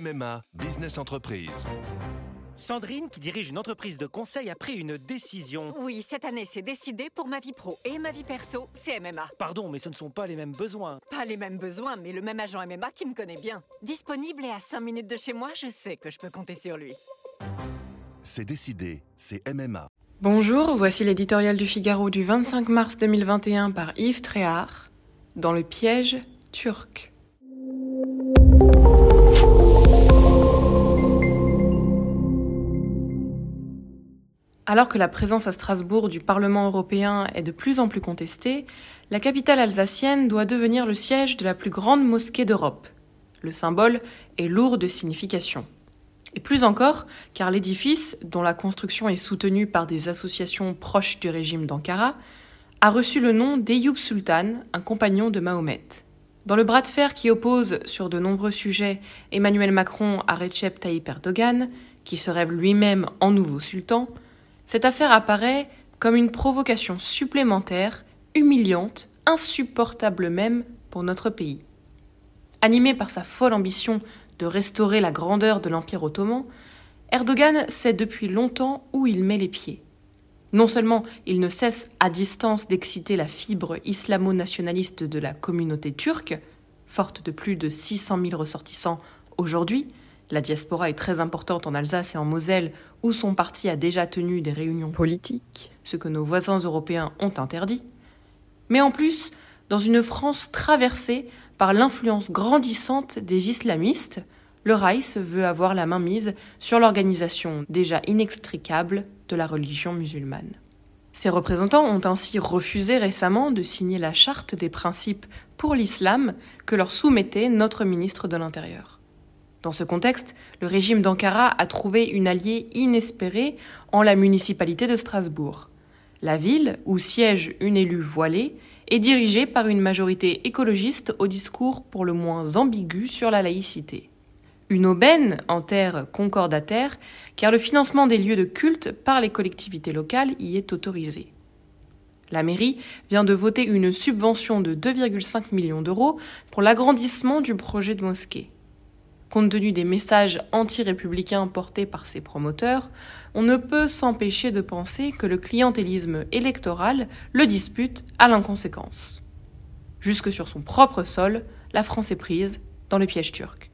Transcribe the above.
MMA Business Entreprise. Sandrine, qui dirige une entreprise de conseil, a pris une décision. Oui, cette année, c'est décidé pour ma vie pro et ma vie perso, c'est MMA. Pardon, mais ce ne sont pas les mêmes besoins. Pas les mêmes besoins, mais le même agent MMA qui me connaît bien. Disponible et à 5 minutes de chez moi, je sais que je peux compter sur lui. C'est décidé, c'est MMA. Bonjour, voici l'éditorial du Figaro du 25 mars 2021 par Yves Tréhard, dans le piège turc. Alors que la présence à Strasbourg du Parlement européen est de plus en plus contestée, la capitale alsacienne doit devenir le siège de la plus grande mosquée d'Europe. Le symbole est lourd de signification. Et plus encore, car l'édifice, dont la construction est soutenue par des associations proches du régime d'Ankara, a reçu le nom d'Eyoub Sultan, un compagnon de Mahomet. Dans le bras de fer qui oppose sur de nombreux sujets Emmanuel Macron à Recep Tayyip Erdogan, qui se rêve lui-même en nouveau sultan, cette affaire apparaît comme une provocation supplémentaire, humiliante, insupportable même pour notre pays. Animé par sa folle ambition de restaurer la grandeur de l'Empire ottoman, Erdogan sait depuis longtemps où il met les pieds. Non seulement il ne cesse à distance d'exciter la fibre islamo-nationaliste de la communauté turque, forte de plus de 600 000 ressortissants aujourd'hui, la diaspora est très importante en Alsace et en Moselle, où son parti a déjà tenu des réunions politiques, ce que nos voisins européens ont interdit. Mais en plus, dans une France traversée par l'influence grandissante des islamistes, le Reich veut avoir la main mise sur l'organisation déjà inextricable de la religion musulmane. Ses représentants ont ainsi refusé récemment de signer la charte des principes pour l'islam que leur soumettait notre ministre de l'Intérieur. Dans ce contexte, le régime d'Ankara a trouvé une alliée inespérée en la municipalité de Strasbourg. La ville, où siège une élue voilée, est dirigée par une majorité écologiste au discours pour le moins ambigu sur la laïcité. Une aubaine en terre concordataire, car le financement des lieux de culte par les collectivités locales y est autorisé. La mairie vient de voter une subvention de 2,5 millions d'euros pour l'agrandissement du projet de mosquée. Compte tenu des messages anti-républicains portés par ses promoteurs, on ne peut s'empêcher de penser que le clientélisme électoral le dispute à l'inconséquence. Jusque sur son propre sol, la France est prise dans le piège turc.